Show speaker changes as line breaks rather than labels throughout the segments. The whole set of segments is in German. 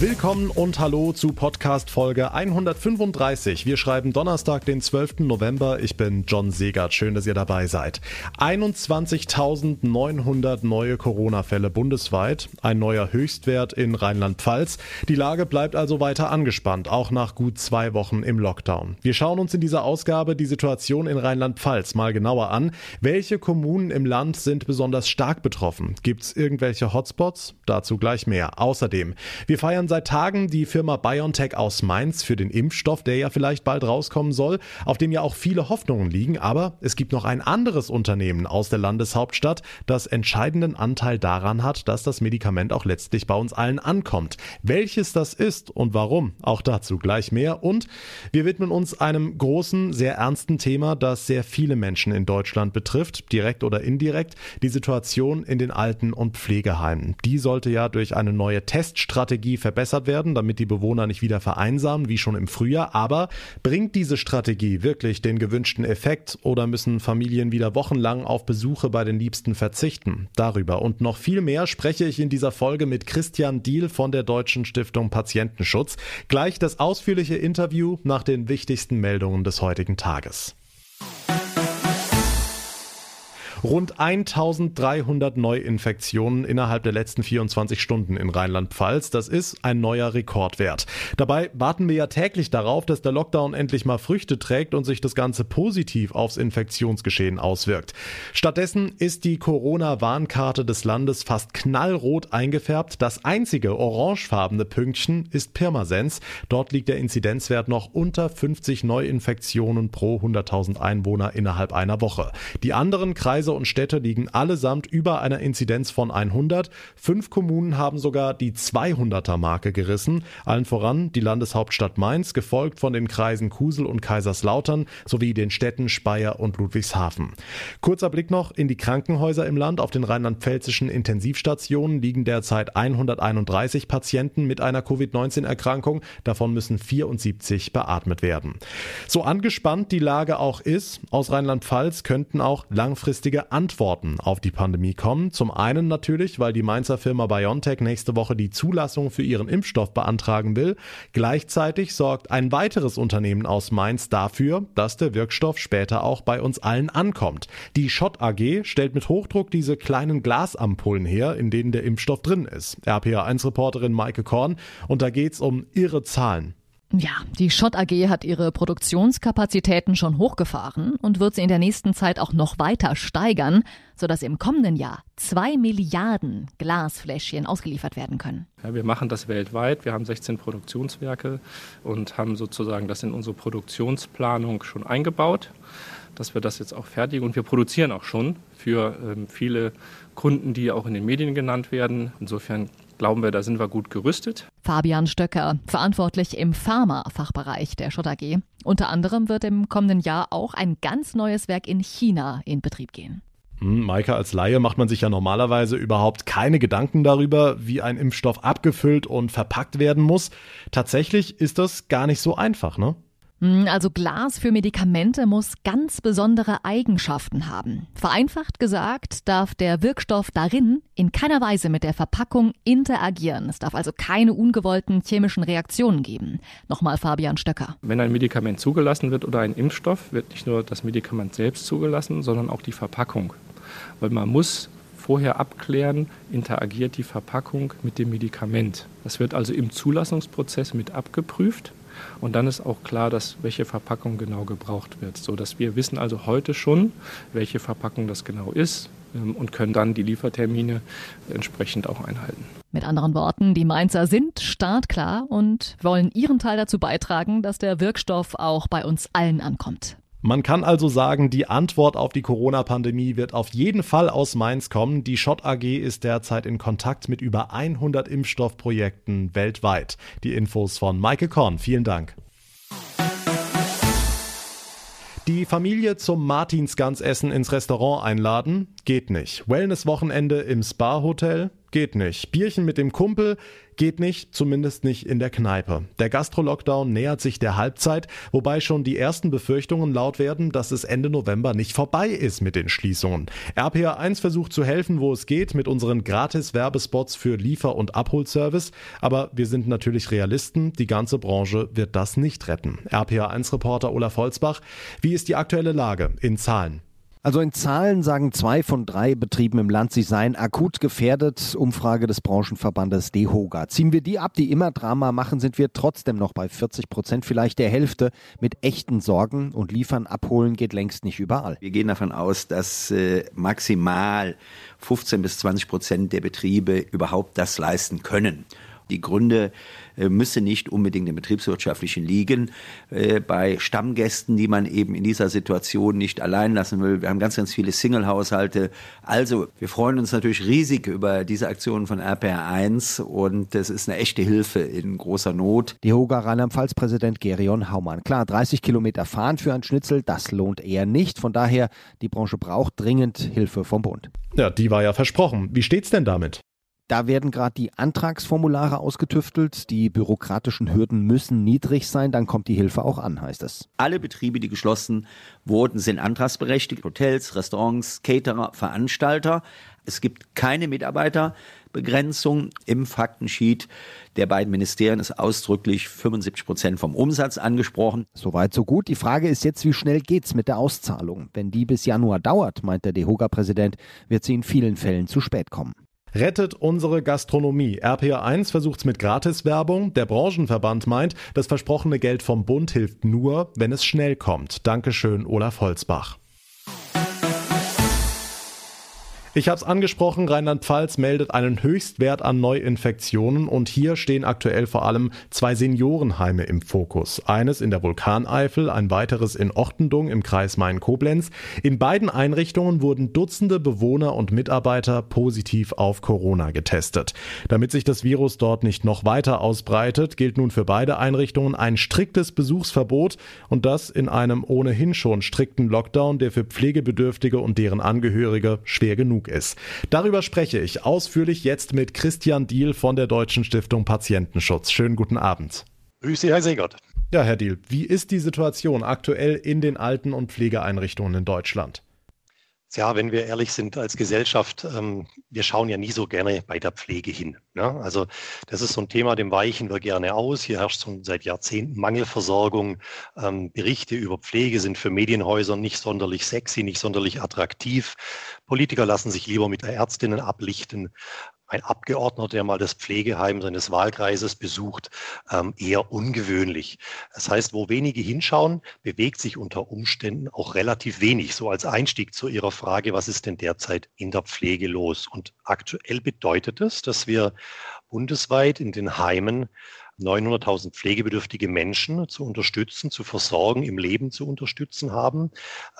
Willkommen und hallo zu Podcast Folge 135. Wir schreiben Donnerstag, den 12. November. Ich bin John Segert. Schön, dass ihr dabei seid. 21.900 neue Corona-Fälle bundesweit. Ein neuer Höchstwert in Rheinland-Pfalz. Die Lage bleibt also weiter angespannt, auch nach gut zwei Wochen im Lockdown. Wir schauen uns in dieser Ausgabe die Situation in Rheinland-Pfalz mal genauer an. Welche Kommunen im Land sind besonders stark betroffen? Gibt es irgendwelche Hotspots? Dazu gleich mehr. Außerdem, wir feiern seit Tagen die Firma BioNTech aus Mainz für den Impfstoff, der ja vielleicht bald rauskommen soll, auf dem ja auch viele Hoffnungen liegen. Aber es gibt noch ein anderes Unternehmen aus der Landeshauptstadt, das entscheidenden Anteil daran hat, dass das Medikament auch letztlich bei uns allen ankommt. Welches das ist und warum, auch dazu gleich mehr. Und wir widmen uns einem großen, sehr ernsten Thema, das sehr viele Menschen in Deutschland betrifft, direkt oder indirekt, die Situation in den Alten- und Pflegeheimen. Die sollte ja durch eine neue Teststrategie verbessert verbessert werden, damit die Bewohner nicht wieder vereinsamen, wie schon im Frühjahr. Aber bringt diese Strategie wirklich den gewünschten Effekt oder müssen Familien wieder wochenlang auf Besuche bei den Liebsten verzichten? Darüber und noch viel mehr spreche ich in dieser Folge mit Christian Diehl von der Deutschen Stiftung Patientenschutz. Gleich das ausführliche Interview nach den wichtigsten Meldungen des heutigen Tages. Rund 1300 Neuinfektionen innerhalb der letzten 24 Stunden in Rheinland-Pfalz. Das ist ein neuer Rekordwert. Dabei warten wir ja täglich darauf, dass der Lockdown endlich mal Früchte trägt und sich das Ganze positiv aufs Infektionsgeschehen auswirkt. Stattdessen ist die Corona-Warnkarte des Landes fast knallrot eingefärbt. Das einzige orangefarbene Pünktchen ist Pirmasens. Dort liegt der Inzidenzwert noch unter 50 Neuinfektionen pro 100.000 Einwohner innerhalb einer Woche. Die anderen Kreise Kreise und Städte liegen allesamt über einer Inzidenz von 100. Fünf Kommunen haben sogar die 200er Marke gerissen. Allen voran die Landeshauptstadt Mainz, gefolgt von den Kreisen Kusel und Kaiserslautern sowie den Städten Speyer und Ludwigshafen. Kurzer Blick noch in die Krankenhäuser im Land. Auf den rheinland-pfälzischen Intensivstationen liegen derzeit 131 Patienten mit einer Covid-19-Erkrankung. Davon müssen 74 beatmet werden. So angespannt die Lage auch ist, aus Rheinland-Pfalz könnten auch langfristige Antworten auf die Pandemie kommen. Zum einen natürlich, weil die Mainzer Firma BioNTech nächste Woche die Zulassung für ihren Impfstoff beantragen will. Gleichzeitig sorgt ein weiteres Unternehmen aus Mainz dafür, dass der Wirkstoff später auch bei uns allen ankommt. Die Schott AG stellt mit Hochdruck diese kleinen Glasampullen her, in denen der Impfstoff drin ist. RPA1-Reporterin Maike Korn. Und da geht's um irre Zahlen.
Ja, die Schott AG hat ihre Produktionskapazitäten schon hochgefahren und wird sie in der nächsten Zeit auch noch weiter steigern, sodass im kommenden Jahr zwei Milliarden Glasfläschchen ausgeliefert werden können.
Ja, wir machen das weltweit. Wir haben 16 Produktionswerke und haben sozusagen das in unsere Produktionsplanung schon eingebaut, dass wir das jetzt auch fertigen. Und wir produzieren auch schon für ähm, viele Kunden, die auch in den Medien genannt werden. Insofern glauben wir, da sind wir gut gerüstet.
Fabian Stöcker, verantwortlich im Pharma-Fachbereich der Schott AG. Unter anderem wird im kommenden Jahr auch ein ganz neues Werk in China in Betrieb gehen.
Hm, Maike, als Laie macht man sich ja normalerweise überhaupt keine Gedanken darüber, wie ein Impfstoff abgefüllt und verpackt werden muss. Tatsächlich ist das gar nicht so einfach, ne?
Hm, also Glas für Medikamente muss ganz besondere Eigenschaften haben. Vereinfacht gesagt darf der Wirkstoff darin in keiner Weise mit der Verpackung interagieren. Es darf also keine ungewollten chemischen Reaktionen geben. Nochmal Fabian Stöcker.
Wenn ein Medikament zugelassen wird oder ein Impfstoff, wird nicht nur das Medikament selbst zugelassen, sondern auch die Verpackung. Weil man muss vorher abklären, interagiert die Verpackung mit dem Medikament. Das wird also im Zulassungsprozess mit abgeprüft. Und dann ist auch klar, dass welche Verpackung genau gebraucht wird, so dass wir wissen also heute schon, welche Verpackung das genau ist ähm, und können dann die Liefertermine entsprechend auch einhalten.
Mit anderen Worten, die Mainzer sind startklar und wollen ihren Teil dazu beitragen, dass der Wirkstoff auch bei uns allen ankommt.
Man kann also sagen, die Antwort auf die Corona-Pandemie wird auf jeden Fall aus Mainz kommen. Die Schott AG ist derzeit in Kontakt mit über 100 Impfstoffprojekten weltweit. Die Infos von Maike Korn. Vielen Dank. Die Familie zum Martinsgansessen ins Restaurant einladen? Geht nicht. Wellness-Wochenende im Spa-Hotel? Geht nicht. Bierchen mit dem Kumpel geht nicht, zumindest nicht in der Kneipe. Der Gastro-Lockdown nähert sich der Halbzeit, wobei schon die ersten Befürchtungen laut werden, dass es Ende November nicht vorbei ist mit den Schließungen. RPA1 versucht zu helfen, wo es geht, mit unseren Gratis-Werbespots für Liefer- und Abholservice. Aber wir sind natürlich Realisten. Die ganze Branche wird das nicht retten. RPA1-Reporter Olaf Holzbach, wie ist die aktuelle Lage in Zahlen?
Also in Zahlen sagen zwei von drei Betrieben im Land, sie seien akut gefährdet. Umfrage des Branchenverbandes DEHOGA. Ziehen wir die ab, die immer Drama machen, sind wir trotzdem noch bei 40 Prozent, vielleicht der Hälfte, mit echten Sorgen und liefern, abholen geht längst nicht überall.
Wir gehen davon aus, dass äh, maximal 15 bis 20 Prozent der Betriebe überhaupt das leisten können. Die Gründe äh, müssen nicht unbedingt im betriebswirtschaftlichen liegen. Äh, bei Stammgästen, die man eben in dieser Situation nicht allein lassen will. Wir haben ganz, ganz viele Single-Haushalte. Also, wir freuen uns natürlich riesig über diese Aktionen von RPR1 und das ist eine echte Hilfe in großer Not.
Die Hoga Rheinland-Pfalz-Präsident Gerion Haumann. Klar, 30 Kilometer fahren für ein Schnitzel, das lohnt eher nicht. Von daher, die Branche braucht dringend Hilfe vom Bund.
Ja, die war ja versprochen. Wie steht's denn damit?
Da werden gerade die Antragsformulare ausgetüftelt. Die bürokratischen Hürden müssen niedrig sein, dann kommt die Hilfe auch an, heißt es.
Alle Betriebe, die geschlossen wurden, sind antragsberechtigt. Hotels, Restaurants, Caterer, Veranstalter. Es gibt keine Mitarbeiterbegrenzung. Im Faktensheet der beiden Ministerien ist ausdrücklich 75 Prozent vom Umsatz angesprochen.
Soweit so gut. Die Frage ist jetzt, wie schnell geht's mit der Auszahlung? Wenn die bis Januar dauert, meint der DEHOGA-Präsident, wird sie in vielen Fällen zu spät kommen.
Rettet unsere Gastronomie. RPA1 versucht's mit Gratiswerbung. Der Branchenverband meint, das versprochene Geld vom Bund hilft nur, wenn es schnell kommt. Dankeschön, Olaf Holzbach. Ich habe es angesprochen, Rheinland-Pfalz meldet einen Höchstwert an Neuinfektionen und hier stehen aktuell vor allem zwei Seniorenheime im Fokus. Eines in der Vulkaneifel, ein weiteres in Ortendung im Kreis Main-Koblenz. In beiden Einrichtungen wurden Dutzende Bewohner und Mitarbeiter positiv auf Corona getestet. Damit sich das Virus dort nicht noch weiter ausbreitet, gilt nun für beide Einrichtungen ein striktes Besuchsverbot und das in einem ohnehin schon strikten Lockdown, der für Pflegebedürftige und deren Angehörige schwer genug genug ist. Darüber spreche ich ausführlich jetzt mit Christian Diel von der Deutschen Stiftung Patientenschutz. Schönen guten Abend.
Grüße, Herr Segert.
Ja, Herr Diel, wie ist die Situation aktuell in den Alten- und Pflegeeinrichtungen in Deutschland?
Ja, wenn wir ehrlich sind als Gesellschaft, ähm, wir schauen ja nie so gerne bei der Pflege hin. Ne? Also das ist so ein Thema, dem weichen wir gerne aus. Hier herrscht schon seit Jahrzehnten Mangelversorgung. Ähm, Berichte über Pflege sind für Medienhäuser nicht sonderlich sexy, nicht sonderlich attraktiv. Politiker lassen sich lieber mit Ärztinnen ablichten ein Abgeordneter, der mal das Pflegeheim seines Wahlkreises besucht, ähm, eher ungewöhnlich. Das heißt, wo wenige hinschauen, bewegt sich unter Umständen auch relativ wenig. So als Einstieg zu Ihrer Frage, was ist denn derzeit in der Pflege los? Und aktuell bedeutet es, dass wir bundesweit in den Heimen 900.000 pflegebedürftige Menschen zu unterstützen, zu versorgen, im Leben zu unterstützen haben.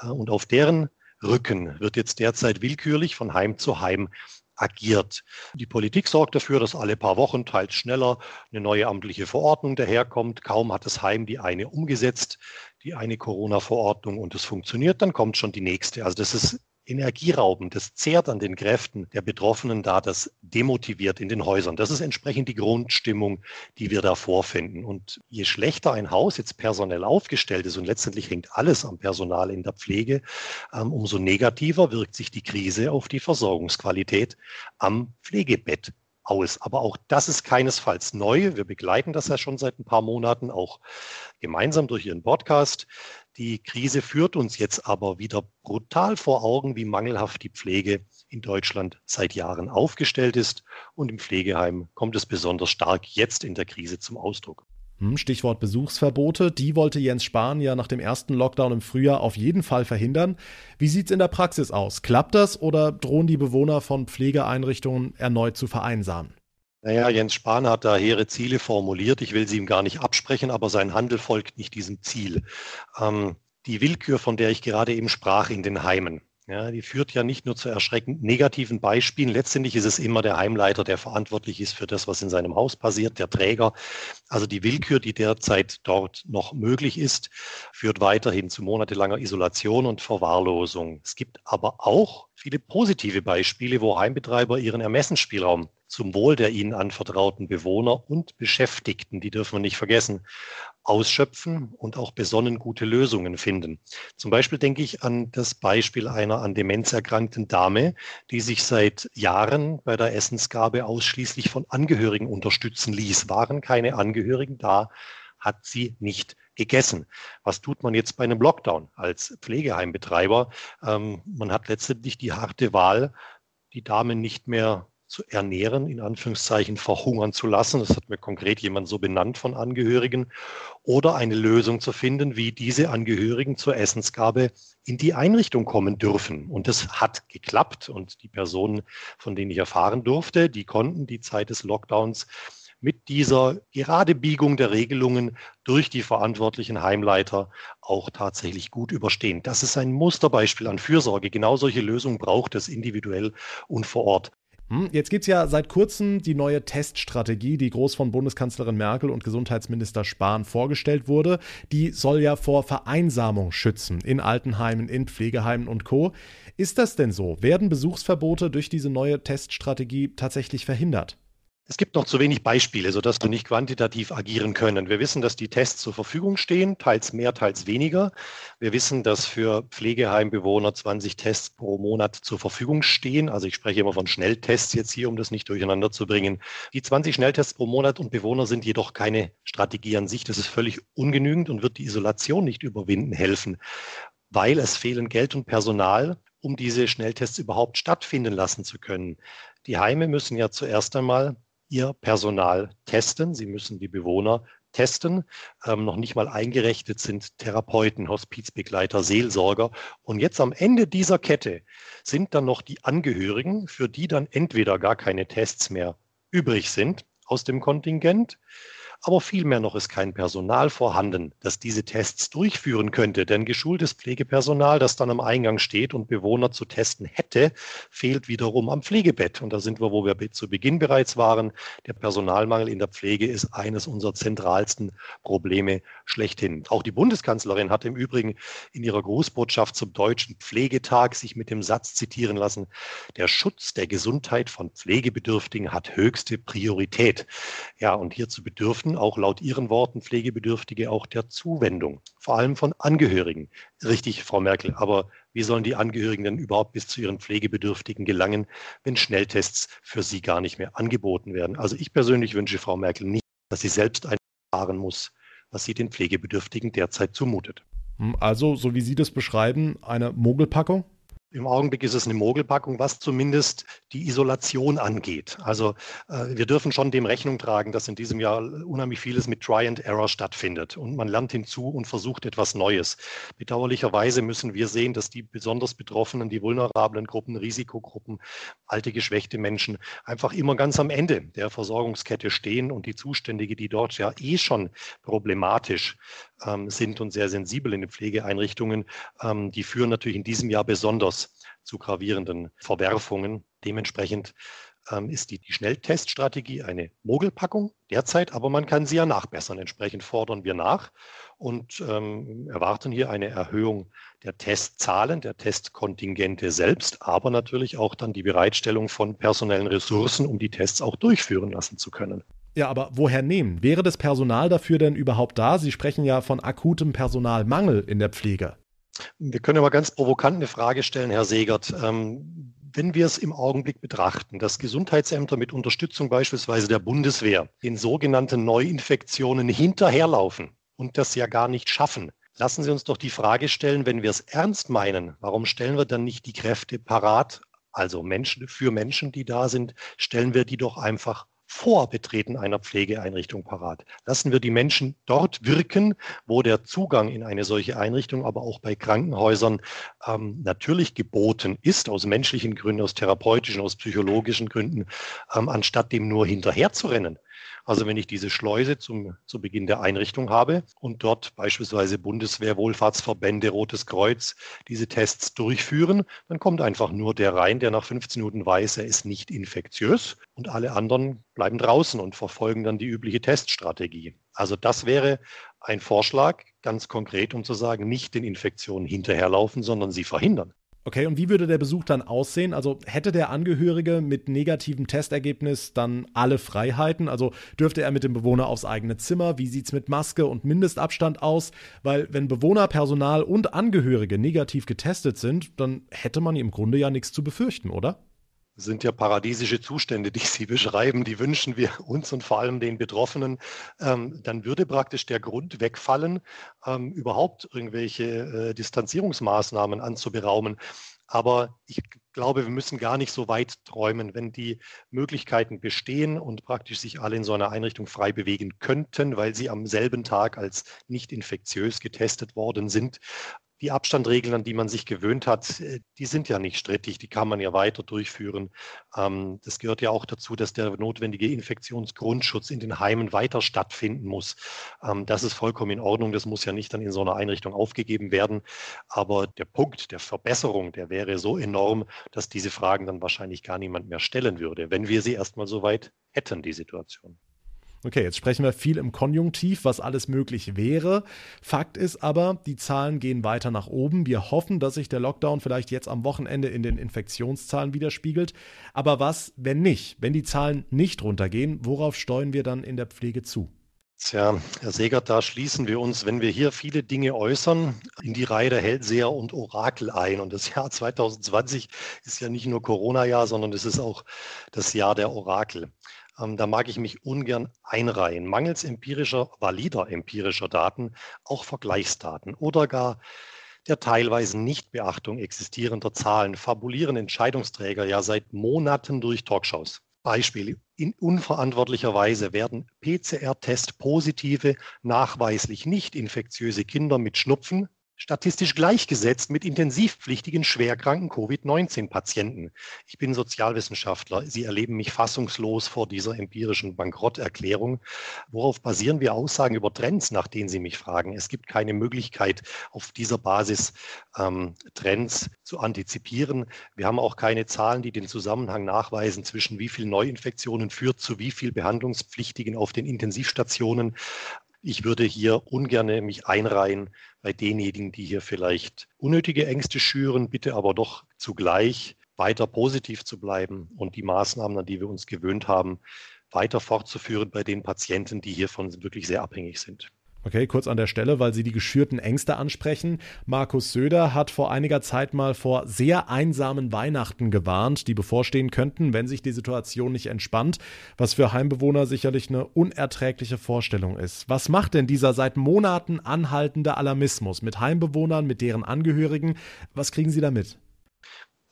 Äh, und auf deren Rücken wird jetzt derzeit willkürlich von Heim zu Heim agiert. Die Politik sorgt dafür, dass alle paar Wochen, teils schneller, eine neue amtliche Verordnung daherkommt. Kaum hat das Heim die eine umgesetzt, die eine Corona-Verordnung und es funktioniert, dann kommt schon die nächste. Also das ist energieraubend, das zehrt an den Kräften der Betroffenen da, das demotiviert in den Häusern. Das ist entsprechend die Grundstimmung, die wir da vorfinden. Und je schlechter ein Haus jetzt personell aufgestellt ist, und letztendlich hängt alles am Personal in der Pflege, ähm, umso negativer wirkt sich die Krise auf die Versorgungsqualität am Pflegebett aus. Aber auch das ist keinesfalls neu. Wir begleiten das ja schon seit ein paar Monaten, auch gemeinsam durch Ihren Podcast. Die Krise führt uns jetzt aber wieder brutal vor Augen, wie mangelhaft die Pflege in Deutschland seit Jahren aufgestellt ist. Und im Pflegeheim kommt es besonders stark jetzt in der Krise zum Ausdruck.
Hm, Stichwort Besuchsverbote. Die wollte Jens Spahn ja nach dem ersten Lockdown im Frühjahr auf jeden Fall verhindern. Wie sieht's in der Praxis aus? Klappt das oder drohen die Bewohner von Pflegeeinrichtungen erneut zu vereinsamen?
Naja, Jens Spahn hat da hehre Ziele formuliert. Ich will sie ihm gar nicht absprechen, aber sein Handel folgt nicht diesem Ziel. Ähm, die Willkür, von der ich gerade eben sprach in den Heimen, ja, die führt ja nicht nur zu erschreckend negativen Beispielen. Letztendlich ist es immer der Heimleiter, der verantwortlich ist für das, was in seinem Haus passiert, der Träger. Also die Willkür, die derzeit dort noch möglich ist, führt weiterhin zu monatelanger Isolation und Verwahrlosung. Es gibt aber auch viele positive Beispiele, wo Heimbetreiber ihren Ermessensspielraum zum Wohl der ihnen anvertrauten Bewohner und Beschäftigten, die dürfen wir nicht vergessen, ausschöpfen und auch besonnen gute Lösungen finden. Zum Beispiel denke ich an das Beispiel einer an Demenz erkrankten Dame, die sich seit Jahren bei der Essensgabe ausschließlich von Angehörigen unterstützen ließ. Waren keine Angehörigen da, hat sie nicht gegessen. Was tut man jetzt bei einem Lockdown als Pflegeheimbetreiber? Ähm, man hat letztendlich die harte Wahl, die Dame nicht mehr zu ernähren, in Anführungszeichen verhungern zu lassen. Das hat mir konkret jemand so benannt von Angehörigen. Oder eine Lösung zu finden, wie diese Angehörigen zur Essensgabe in die Einrichtung kommen dürfen. Und das hat geklappt. Und die Personen, von denen ich erfahren durfte, die konnten die Zeit des Lockdowns mit dieser Geradebiegung der Regelungen durch die verantwortlichen Heimleiter auch tatsächlich gut überstehen. Das ist ein Musterbeispiel an Fürsorge. Genau solche Lösungen braucht es individuell und vor Ort.
Hm, jetzt gibt es ja seit kurzem die neue Teststrategie, die groß von Bundeskanzlerin Merkel und Gesundheitsminister Spahn vorgestellt wurde. Die soll ja vor Vereinsamung schützen in Altenheimen, in Pflegeheimen und Co. Ist das denn so? Werden Besuchsverbote durch diese neue Teststrategie tatsächlich verhindert?
Es gibt noch zu wenig Beispiele, sodass wir nicht quantitativ agieren können. Wir wissen, dass die Tests zur Verfügung stehen, teils mehr, teils weniger. Wir wissen, dass für Pflegeheimbewohner 20 Tests pro Monat zur Verfügung stehen. Also ich spreche immer von Schnelltests jetzt hier, um das nicht durcheinander zu bringen. Die 20 Schnelltests pro Monat und Bewohner sind jedoch keine Strategie an sich. Das ist völlig ungenügend und wird die Isolation nicht überwinden helfen, weil es fehlen Geld und Personal um diese Schnelltests überhaupt stattfinden lassen zu können. Die Heime müssen ja zuerst einmal ihr Personal testen. Sie müssen die Bewohner testen. Ähm, noch nicht mal eingerechnet sind Therapeuten, Hospizbegleiter, Seelsorger. Und jetzt am Ende dieser Kette sind dann noch die Angehörigen, für die dann entweder gar keine Tests mehr übrig sind aus dem Kontingent aber vielmehr noch ist kein Personal vorhanden, das diese Tests durchführen könnte. Denn geschultes Pflegepersonal, das dann am Eingang steht und Bewohner zu testen hätte, fehlt wiederum am Pflegebett. Und da sind wir, wo wir zu Beginn bereits waren. Der Personalmangel in der Pflege ist eines unserer zentralsten Probleme schlechthin. Auch die Bundeskanzlerin hat im Übrigen in ihrer Grußbotschaft zum Deutschen Pflegetag sich mit dem Satz zitieren lassen, der Schutz der Gesundheit von Pflegebedürftigen hat höchste Priorität. Ja, und hierzu bedürfen auch laut Ihren Worten Pflegebedürftige auch der Zuwendung, vor allem von Angehörigen. Richtig, Frau Merkel, aber wie sollen die Angehörigen denn überhaupt bis zu ihren Pflegebedürftigen gelangen, wenn Schnelltests für sie gar nicht mehr angeboten werden? Also ich persönlich wünsche Frau Merkel nicht, dass sie selbst erfahren muss, was sie den Pflegebedürftigen derzeit zumutet.
Also, so wie Sie das beschreiben, eine Mogelpackung?
Im Augenblick ist es eine Mogelpackung, was zumindest die Isolation angeht. Also äh, wir dürfen schon dem Rechnung tragen, dass in diesem Jahr unheimlich vieles mit Try and Error stattfindet und man lernt hinzu und versucht etwas Neues. Bedauerlicherweise müssen wir sehen, dass die besonders Betroffenen, die vulnerablen Gruppen, Risikogruppen, alte geschwächte Menschen einfach immer ganz am Ende der Versorgungskette stehen und die Zuständige, die dort ja eh schon problematisch sind und sehr sensibel in den Pflegeeinrichtungen, ähm, die führen natürlich in diesem Jahr besonders zu gravierenden Verwerfungen. Dementsprechend ähm, ist die, die Schnellteststrategie eine Mogelpackung derzeit, aber man kann sie ja nachbessern. Entsprechend fordern wir nach und ähm, erwarten hier eine Erhöhung der Testzahlen, der Testkontingente selbst, aber natürlich auch dann die Bereitstellung von personellen Ressourcen, um die Tests auch durchführen lassen zu können.
Ja, aber woher nehmen? Wäre das Personal dafür denn überhaupt da? Sie sprechen ja von akutem Personalmangel in der Pflege.
Wir können aber ganz provokant eine Frage stellen, Herr Segert. Ähm, wenn wir es im Augenblick betrachten, dass Gesundheitsämter mit Unterstützung beispielsweise der Bundeswehr den sogenannten Neuinfektionen hinterherlaufen und das ja gar nicht schaffen, lassen Sie uns doch die Frage stellen, wenn wir es ernst meinen, warum stellen wir dann nicht die Kräfte parat, also Menschen für Menschen, die da sind, stellen wir die doch einfach vor Betreten einer Pflegeeinrichtung parat. Lassen wir die Menschen dort wirken, wo der Zugang in eine solche Einrichtung, aber auch bei Krankenhäusern ähm, natürlich geboten ist, aus menschlichen Gründen, aus therapeutischen, aus psychologischen Gründen, ähm, anstatt dem nur hinterher zu rennen. Also wenn ich diese Schleuse zum, zu Beginn der Einrichtung habe und dort beispielsweise Bundeswehr, Wohlfahrtsverbände, Rotes Kreuz diese Tests durchführen, dann kommt einfach nur der rein, der nach 15 Minuten weiß, er ist nicht infektiös und alle anderen bleiben draußen und verfolgen dann die übliche Teststrategie. Also das wäre ein Vorschlag, ganz konkret, um zu sagen, nicht den Infektionen hinterherlaufen, sondern sie verhindern.
Okay, und wie würde der Besuch dann aussehen? Also hätte der Angehörige mit negativem Testergebnis dann alle Freiheiten? Also dürfte er mit dem Bewohner aufs eigene Zimmer? Wie sieht es mit Maske und Mindestabstand aus? Weil wenn Bewohner, Personal und Angehörige negativ getestet sind, dann hätte man im Grunde ja nichts zu befürchten, oder?
Sind ja paradiesische Zustände, die Sie beschreiben, die wünschen wir uns und vor allem den Betroffenen. Ähm, dann würde praktisch der Grund wegfallen, ähm, überhaupt irgendwelche äh, Distanzierungsmaßnahmen anzuberaumen. Aber ich glaube, wir müssen gar nicht so weit träumen, wenn die Möglichkeiten bestehen und praktisch sich alle in so einer Einrichtung frei bewegen könnten, weil sie am selben Tag als nicht infektiös getestet worden sind die Abstandregeln, an die man sich gewöhnt hat, äh, die sind ja nicht strittig, die kann man ja weiter durchführen. Ähm, das gehört ja auch dazu, dass der notwendige Infektionsgrundschutz in den Heimen weiter stattfinden muss. Ähm, das ist vollkommen in Ordnung, das muss ja nicht dann in so einer Einrichtung aufgegeben werden. Aber der Punkt der Verbesserung, der wäre so enorm, dass diese Fragen dann wahrscheinlich gar niemand mehr stellen würde, wenn wir sie erstmal so weit hätten, die Situation.
Okay, jetzt sprechen wir viel im Konjunktiv, was alles möglich wäre. Fakt ist aber, die Zahlen gehen weiter nach oben. Wir hoffen, dass sich der Lockdown vielleicht jetzt am Wochenende in den Infektionszahlen widerspiegelt. Aber was, wenn nicht? Wenn die Zahlen nicht runtergehen, worauf steuern wir dann in der Pflege zu?
Tja, Herr Segert, da schließen wir uns, wenn wir hier viele Dinge äußern, in die Reihe der Hellseher und Orakel ein. Und das Jahr 2020 ist ja nicht nur Corona-Jahr, sondern es ist auch das Jahr der Orakel. Ähm, da mag ich mich ungern einreihen. Mangels empirischer, valider empirischer Daten, auch Vergleichsdaten oder gar der teilweisen Nichtbeachtung existierender Zahlen fabulieren Entscheidungsträger ja seit Monaten durch Talkshows. Beispiel. In unverantwortlicher Weise werden PCR-Test positive, nachweislich nicht infektiöse Kinder mit Schnupfen, statistisch gleichgesetzt mit intensivpflichtigen schwerkranken Covid-19-Patienten. Ich bin Sozialwissenschaftler. Sie erleben mich fassungslos vor dieser empirischen Bankrotterklärung. Worauf basieren wir Aussagen über Trends, nach denen Sie mich fragen? Es gibt keine Möglichkeit, auf dieser Basis ähm, Trends zu antizipieren. Wir haben auch keine Zahlen, die den Zusammenhang nachweisen zwischen wie viel Neuinfektionen führt zu wie viel Behandlungspflichtigen auf den Intensivstationen. Ich würde hier ungern mich einreihen bei denjenigen, die hier vielleicht unnötige Ängste schüren, bitte aber doch zugleich weiter positiv zu bleiben und die Maßnahmen, an die wir uns gewöhnt haben, weiter fortzuführen bei den Patienten, die hiervon wirklich sehr abhängig sind.
Okay, kurz an der Stelle, weil Sie die geschürten Ängste ansprechen. Markus Söder hat vor einiger Zeit mal vor sehr einsamen Weihnachten gewarnt, die bevorstehen könnten, wenn sich die Situation nicht entspannt, was für Heimbewohner sicherlich eine unerträgliche Vorstellung ist. Was macht denn dieser seit Monaten anhaltende Alarmismus mit Heimbewohnern, mit deren Angehörigen? Was kriegen Sie damit?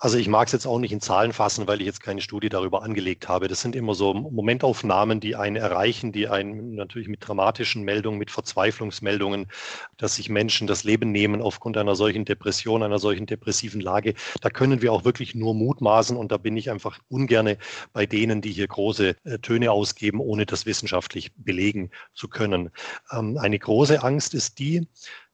Also ich mag es jetzt auch nicht in Zahlen fassen, weil ich jetzt keine Studie darüber angelegt habe. Das sind immer so Momentaufnahmen, die einen erreichen, die einen natürlich mit dramatischen Meldungen, mit Verzweiflungsmeldungen, dass sich Menschen das Leben nehmen aufgrund einer solchen Depression, einer solchen depressiven Lage. Da können wir auch wirklich nur mutmaßen und da bin ich einfach ungerne bei denen, die hier große äh, Töne ausgeben, ohne das wissenschaftlich belegen zu können. Ähm, eine große Angst ist die,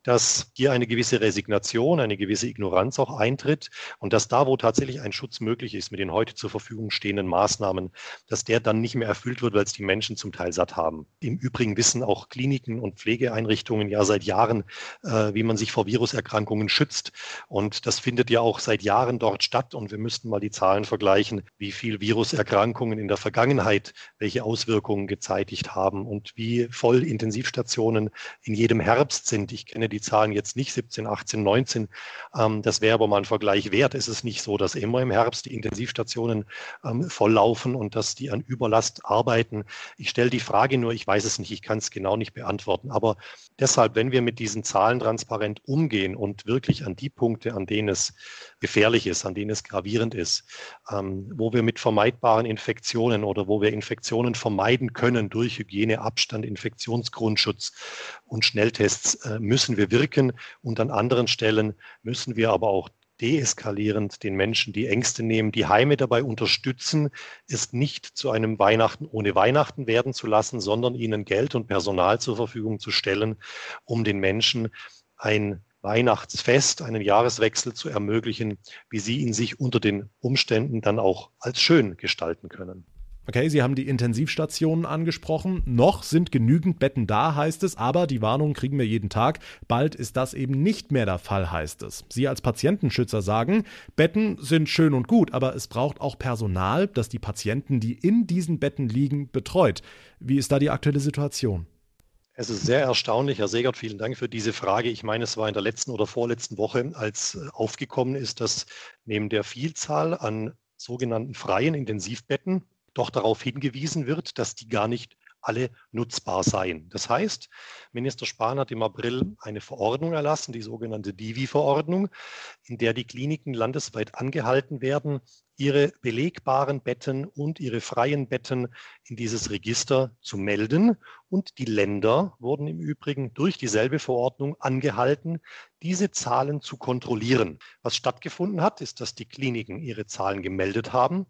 dass hier eine gewisse Resignation, eine gewisse Ignoranz auch eintritt und dass da, wo tatsächlich ein Schutz möglich ist mit den heute zur Verfügung stehenden Maßnahmen, dass der dann nicht mehr erfüllt wird, weil es die Menschen zum Teil satt haben. Im Übrigen wissen auch Kliniken und Pflegeeinrichtungen ja seit Jahren, äh, wie man sich vor Viruserkrankungen schützt. Und das findet ja auch seit Jahren dort statt. Und wir müssten mal die Zahlen vergleichen, wie viel Viruserkrankungen in der Vergangenheit welche Auswirkungen gezeitigt haben und wie voll Intensivstationen in jedem Herbst sind. Ich kenne die Zahlen jetzt nicht 17, 18, 19. Ähm, das wäre aber mal ein Vergleich wert. Es ist nicht so, dass immer im Herbst die Intensivstationen ähm, volllaufen und dass die an Überlast arbeiten. Ich stelle die Frage nur, ich weiß es nicht, ich kann es genau nicht beantworten. Aber deshalb, wenn wir mit diesen Zahlen transparent umgehen und wirklich an die Punkte, an denen es gefährlich ist, an denen es gravierend ist, ähm, wo wir mit vermeidbaren Infektionen oder wo wir Infektionen vermeiden können durch Hygieneabstand, Infektionsgrundschutz und Schnelltests, äh, müssen wir bewirken und an anderen Stellen müssen wir aber auch deeskalierend den Menschen die Ängste nehmen, die Heime dabei unterstützen, es nicht zu einem Weihnachten ohne Weihnachten werden zu lassen, sondern ihnen Geld und Personal zur Verfügung zu stellen, um den Menschen ein Weihnachtsfest, einen Jahreswechsel zu ermöglichen, wie sie ihn sich unter den Umständen dann auch als schön gestalten können.
Okay, Sie haben die Intensivstationen angesprochen. Noch sind genügend Betten da, heißt es, aber die Warnung kriegen wir jeden Tag. Bald ist das eben nicht mehr der Fall, heißt es. Sie als Patientenschützer sagen, Betten sind schön und gut, aber es braucht auch Personal, das die Patienten, die in diesen Betten liegen, betreut. Wie ist da die aktuelle Situation?
Es ist sehr erstaunlich, Herr Segert, vielen Dank für diese Frage. Ich meine, es war in der letzten oder vorletzten Woche, als äh, aufgekommen ist, dass neben der Vielzahl an sogenannten freien Intensivbetten doch darauf hingewiesen wird, dass die gar nicht alle nutzbar seien. Das heißt, Minister Spahn hat im April eine Verordnung erlassen, die sogenannte Divi-Verordnung, in der die Kliniken landesweit angehalten werden, ihre belegbaren Betten und ihre freien Betten in dieses Register zu melden. Und die Länder wurden im Übrigen durch dieselbe Verordnung angehalten, diese Zahlen zu kontrollieren. Was stattgefunden hat, ist, dass die Kliniken ihre Zahlen gemeldet haben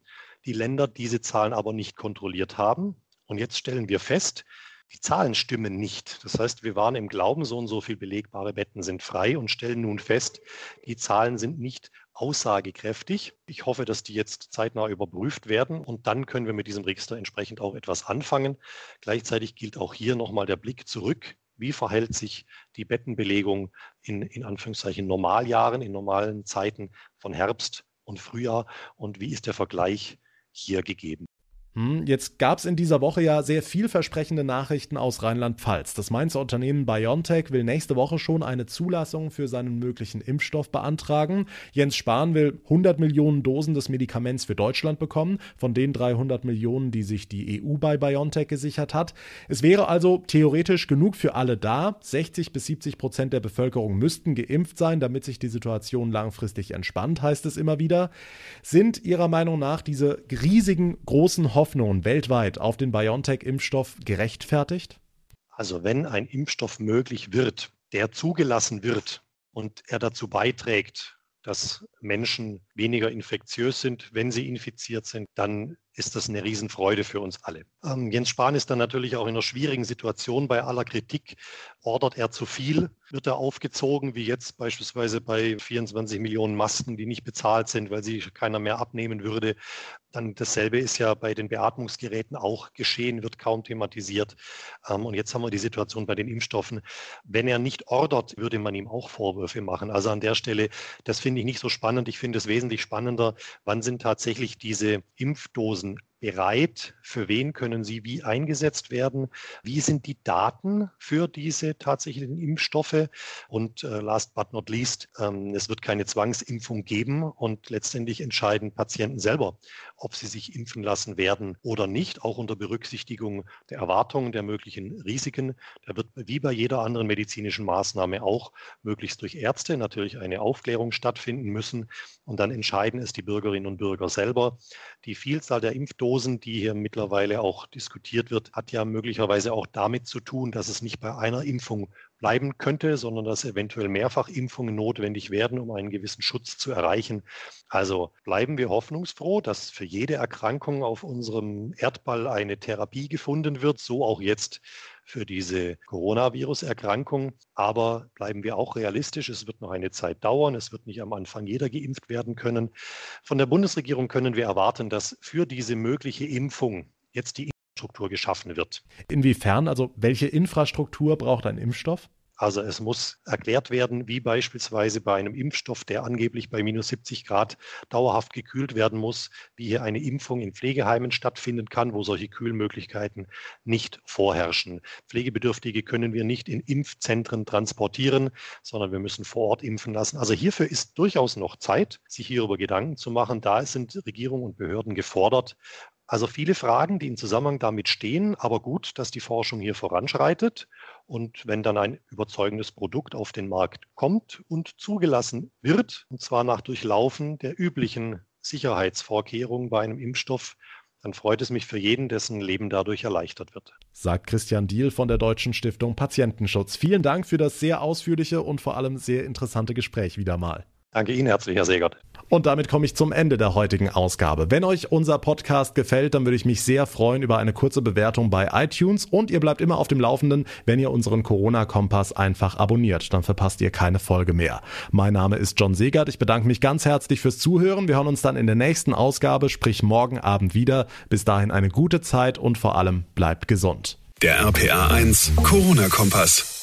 die Länder diese Zahlen aber nicht kontrolliert haben. Und jetzt stellen wir fest, die Zahlen stimmen nicht. Das heißt, wir waren im Glauben, so und so viele belegbare Betten sind frei und stellen nun fest, die Zahlen sind nicht aussagekräftig. Ich hoffe, dass die jetzt zeitnah überprüft werden und dann können wir mit diesem Register entsprechend auch etwas anfangen. Gleichzeitig gilt auch hier nochmal der Blick zurück. Wie verhält sich die Bettenbelegung in, in Anführungszeichen Normaljahren, in normalen Zeiten von Herbst und Frühjahr und wie ist der Vergleich hier gegeben.
Hm, jetzt gab es in dieser Woche ja sehr vielversprechende Nachrichten aus Rheinland-Pfalz. Das Mainzer Unternehmen BioNTech will nächste Woche schon eine Zulassung für seinen möglichen Impfstoff beantragen. Jens Spahn will 100 Millionen Dosen des Medikaments für Deutschland bekommen, von den 300 Millionen, die sich die EU bei BioNTech gesichert hat. Es wäre also theoretisch genug für alle da. 60 bis 70 Prozent der Bevölkerung müssten geimpft sein, damit sich die Situation langfristig entspannt, heißt es immer wieder. Sind Ihrer Meinung nach diese riesigen, großen Hoffnungen Hoffnungen weltweit auf den BioNTech-Impfstoff gerechtfertigt?
Also wenn ein Impfstoff möglich wird, der zugelassen wird und er dazu beiträgt, dass Menschen weniger infektiös sind, wenn sie infiziert sind, dann ist das eine Riesenfreude für uns alle. Ähm, Jens Spahn ist dann natürlich auch in einer schwierigen Situation. Bei aller Kritik ordert er zu viel, wird er aufgezogen, wie jetzt beispielsweise bei 24 Millionen Masken, die nicht bezahlt sind, weil sie keiner mehr abnehmen würde. Dann dasselbe ist ja bei den Beatmungsgeräten auch geschehen, wird kaum thematisiert. Ähm, und jetzt haben wir die Situation bei den Impfstoffen. Wenn er nicht ordert, würde man ihm auch Vorwürfe machen. Also an der Stelle, das finde ich nicht so spannend. Ich finde es wesentlich spannender, wann sind tatsächlich diese Impfdosen müssen bereit? Für wen können sie wie eingesetzt werden? Wie sind die Daten für diese tatsächlichen Impfstoffe? Und äh, last but not least, ähm, es wird keine Zwangsimpfung geben und letztendlich entscheiden Patienten selber, ob sie sich impfen lassen werden oder nicht, auch unter Berücksichtigung der Erwartungen, der möglichen Risiken. Da wird wie bei jeder anderen medizinischen Maßnahme auch möglichst durch Ärzte natürlich eine Aufklärung stattfinden müssen. Und dann entscheiden es die Bürgerinnen und Bürger selber. Die Vielzahl der Impfdosen Dosen, die hier mittlerweile auch diskutiert wird, hat ja möglicherweise auch damit zu tun, dass es nicht bei einer Impfung bleiben könnte, sondern dass eventuell Mehrfachimpfungen notwendig werden, um einen gewissen Schutz zu erreichen. Also bleiben wir hoffnungsfroh, dass für jede Erkrankung auf unserem Erdball eine Therapie gefunden wird, so auch jetzt für diese Coronavirus-Erkrankung. Aber bleiben wir auch realistisch. Es wird noch eine Zeit dauern. Es wird nicht am Anfang jeder geimpft werden können. Von der Bundesregierung können wir erwarten, dass für diese mögliche Impfung jetzt die Infrastruktur geschaffen wird.
Inwiefern? Also welche Infrastruktur braucht ein Impfstoff?
Also es muss erklärt werden, wie beispielsweise bei einem Impfstoff, der angeblich bei minus 70 Grad dauerhaft gekühlt werden muss, wie hier eine Impfung in Pflegeheimen stattfinden kann, wo solche Kühlmöglichkeiten nicht vorherrschen. Pflegebedürftige können wir nicht in Impfzentren transportieren, sondern wir müssen vor Ort impfen lassen. Also hierfür ist durchaus noch Zeit, sich hierüber Gedanken zu machen. Da sind Regierung und Behörden gefordert, also viele Fragen, die im Zusammenhang damit stehen, aber gut, dass die Forschung hier voranschreitet. Und wenn dann ein überzeugendes Produkt auf den Markt kommt und zugelassen wird, und zwar nach Durchlaufen der üblichen Sicherheitsvorkehrungen bei einem Impfstoff, dann freut es mich für jeden, dessen Leben dadurch erleichtert wird.
Sagt Christian Diel von der Deutschen Stiftung Patientenschutz. Vielen Dank für das sehr ausführliche und vor allem sehr interessante Gespräch wieder mal.
Danke Ihnen herzlich, Herr Segert.
Und damit komme ich zum Ende der heutigen Ausgabe. Wenn euch unser Podcast gefällt, dann würde ich mich sehr freuen über eine kurze Bewertung bei iTunes und ihr bleibt immer auf dem Laufenden, wenn ihr unseren Corona-Kompass einfach abonniert. Dann verpasst ihr keine Folge mehr. Mein Name ist John Segert. Ich bedanke mich ganz herzlich fürs Zuhören. Wir hören uns dann in der nächsten Ausgabe, sprich morgen Abend wieder. Bis dahin eine gute Zeit und vor allem bleibt gesund.
Der RPA 1 Corona-Kompass.